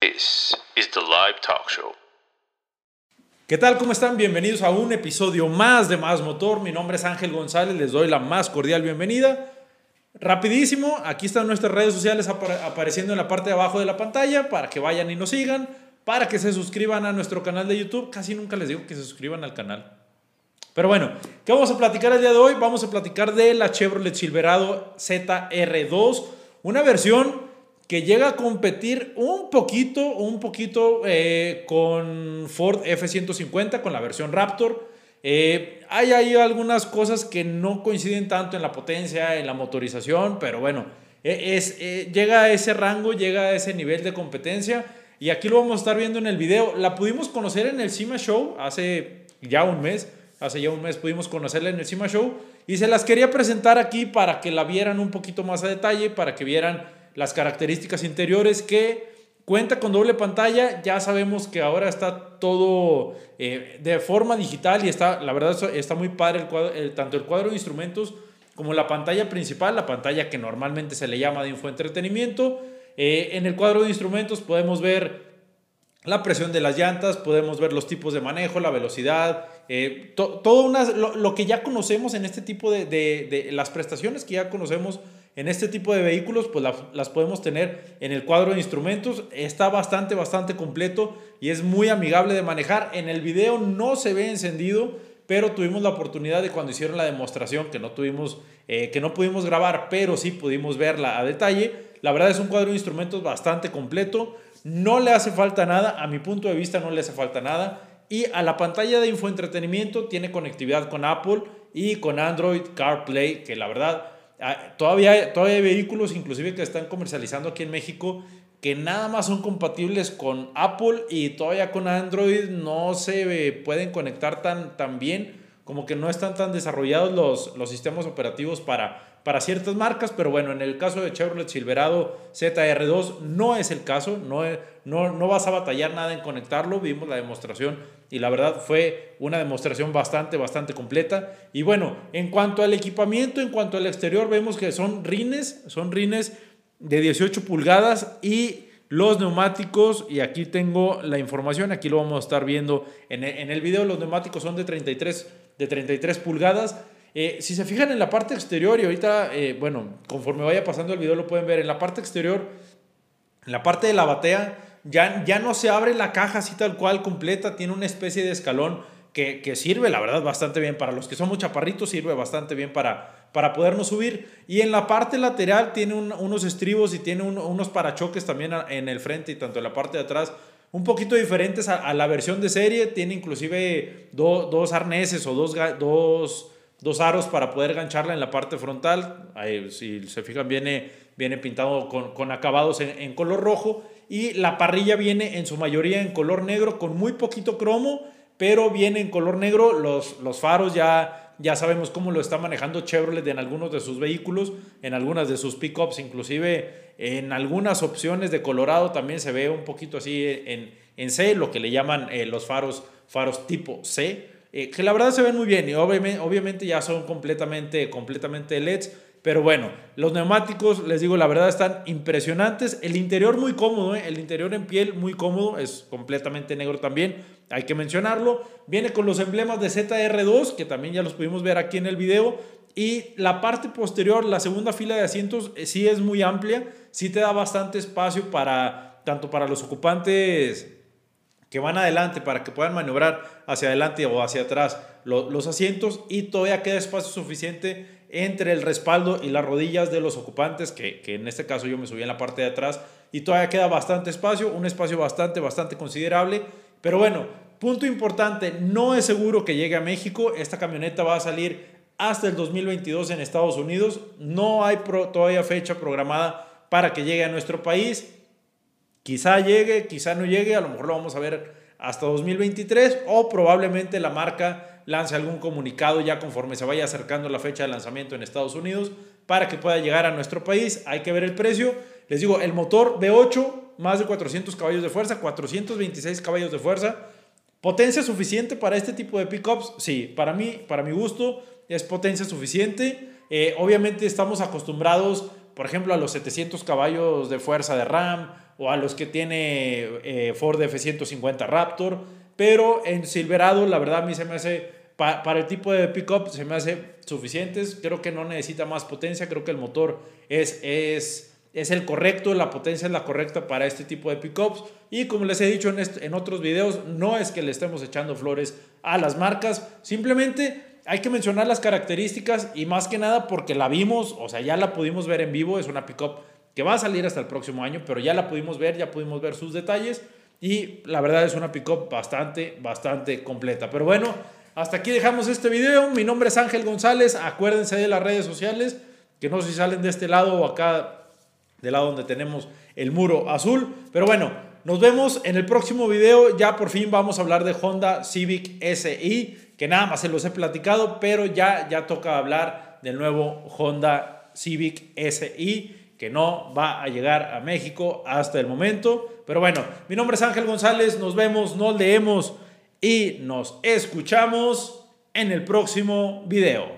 This is the live talk show. ¿Qué tal? ¿Cómo están? Bienvenidos a un episodio más de Más Motor. Mi nombre es Ángel González, les doy la más cordial bienvenida. Rapidísimo, aquí están nuestras redes sociales apare- apareciendo en la parte de abajo de la pantalla para que vayan y nos sigan, para que se suscriban a nuestro canal de YouTube. Casi nunca les digo que se suscriban al canal. Pero bueno, ¿qué vamos a platicar el día de hoy? Vamos a platicar de la Chevrolet Silverado ZR2, una versión que llega a competir un poquito, un poquito eh, con Ford F-150, con la versión Raptor. Eh, hay ahí algunas cosas que no coinciden tanto en la potencia, en la motorización, pero bueno, eh, es, eh, llega a ese rango, llega a ese nivel de competencia. Y aquí lo vamos a estar viendo en el video. La pudimos conocer en el CIMA Show hace ya un mes. Hace ya un mes pudimos conocerla en el CIMA Show. Y se las quería presentar aquí para que la vieran un poquito más a detalle, para que vieran las características interiores que cuenta con doble pantalla. Ya sabemos que ahora está todo eh, de forma digital y está, la verdad, está muy padre el tanto el cuadro de instrumentos como la pantalla principal, la pantalla que normalmente se le llama de infoentretenimiento. Eh, en el cuadro de instrumentos podemos ver la presión de las llantas, podemos ver los tipos de manejo, la velocidad, eh, to- todo una, lo, lo que ya conocemos en este tipo de, de- de- las prestaciones que ya conocemos en este tipo de vehículos, pues las, podemos tener en el cuadro de instrumentos. Está bastante, bastante completo y es muy amigable de manejar. En el video no se ve encendido, pero tuvimos la oportunidad de cuando hicieron la demostración, que no tuvimos, eh, que no pudimos grabar, pero sí pudimos verla a detalle. La verdad es un cuadro de instrumentos bastante completo. No le hace falta nada, a mi punto de vista no le hace falta nada. Y a la pantalla de infoentretenimiento tiene conectividad con Apple y con Android CarPlay, que la verdad todavía, hay- todavía hay vehículos inclusive que están comercializando aquí en México que nada más son compatibles con Apple y todavía con Android no se pueden conectar tan, tan bien, como que no están tan desarrollados los, los sistemas operativos para, para ciertas marcas, pero bueno, en el caso de Chevrolet Silverado ZR2 no es el caso, no, no, no vas a batallar nada en conectarlo, vimos la demostración y la verdad fue una demostración bastante, bastante completa. Y bueno, en cuanto al equipamiento, en cuanto al exterior, vemos que son rines, son rines de 18 pulgadas y los neumáticos, y aquí tengo la información, aquí lo vamos a estar viendo en el, video, los neumáticos son de 33, de 33 pulgadas. Eh, si se fijan en la parte exterior, y ahorita, eh, bueno, conforme vaya pasando el video lo pueden ver, en la parte exterior, en la parte de la batea, ya, ya no se abre la caja así tal cual completa, tiene una especie de escalón que, que sirve, la verdad, bastante bien. Para los que somos chaparritos, sirve bastante bien para, para podernos subir. Y en la parte lateral tiene un- unos estribos y tiene un- unos parachoques también en el frente y tanto en la parte de atrás. Un poquito diferentes a, la versión de serie. Tiene inclusive do- dos arneses o dos, dos, dos aros para poder gancharla en la parte frontal. Ahí, si se fijan, viene, viene pintado con, con acabados en, en color rojo. Y la parrilla viene en su mayoría en color negro con muy poquito cromo, pero viene en color negro. Los, los faros ya, ya sabemos cómo lo está manejando Chevrolet en algunos de sus vehículos, en algunas de sus pickups, inclusive en algunas opciones de Colorado también se ve un poquito así en, en C, lo que le llaman eh, los faros, faros tipo C, eh, que la verdad se ven muy bien y obviamente, obviamente ya son completamente, completamente LEDs. Pero bueno, los neumáticos, les digo, la verdad están impresionantes. El interior muy cómodo, ¿eh? el interior en piel muy cómodo, es completamente negro también, hay que mencionarlo. Viene con los emblemas de ZR2, que también ya los pudimos ver aquí en el video. Y la parte posterior, la segunda fila de asientos, eh, sí es muy amplia, sí te da bastante espacio para, tanto para los ocupantes que van adelante para que puedan maniobrar hacia adelante o hacia atrás lo- los asientos y todavía queda espacio suficiente entre el respaldo y las rodillas de los ocupantes, que, que en este caso yo me subí en la parte de atrás y todavía queda bastante espacio, un espacio bastante, bastante considerable. Pero bueno, punto importante, no es seguro que llegue a México, esta camioneta va a salir hasta el 2022 en Estados Unidos, no hay todavía fecha programada para que llegue a nuestro país. Quizá llegue, quizá no llegue, a lo mejor lo vamos a ver hasta 2023 o probablemente la marca lance algún comunicado ya conforme se vaya acercando la fecha de lanzamiento en Estados Unidos para que pueda llegar a nuestro país. Hay que ver el precio. Les digo, el motor V8, más de 400 caballos de fuerza, 426 caballos de fuerza. ¿Potencia suficiente para este tipo de pickups? Sí, para mí, para mi gusto, es potencia suficiente. Eh, obviamente estamos acostumbrados por ejemplo, a los 700 caballos de fuerza de RAM o a los que tiene eh, Ford F-150 Raptor, pero en Silverado la verdad a mí se me hace, para el tipo de pickup se me hace suficientes, creo que no necesita más potencia, creo que el motor es, es, es el correcto, la potencia es la correcta para este tipo de pickups. Y como les he dicho en, en otros videos, no es que le estemos echando flores a las marcas, simplemente hay que mencionar las características y más que nada porque la vimos, o sea, ya la pudimos ver en vivo, es una pickup que va a salir hasta el próximo año, pero ya la pudimos ver, ya pudimos ver sus detalles y la verdad es una pickup bastante, bastante completa. Pero bueno, hasta aquí dejamos este video. Mi nombre es Ángel González. Acuérdense de las redes sociales, que no sé si salen de este lado o acá del lado donde tenemos el muro azul. Pero bueno, nos vemos en el próximo video. Ya por fin vamos a hablar de Honda Civic SI, que nada más se los he platicado, pero ya, ya toca hablar del nuevo Honda Civic SI que no va a llegar a México hasta el momento. Pero bueno, mi nombre es Ángel González, nos vemos, nos leemos y nos escuchamos en el próximo video.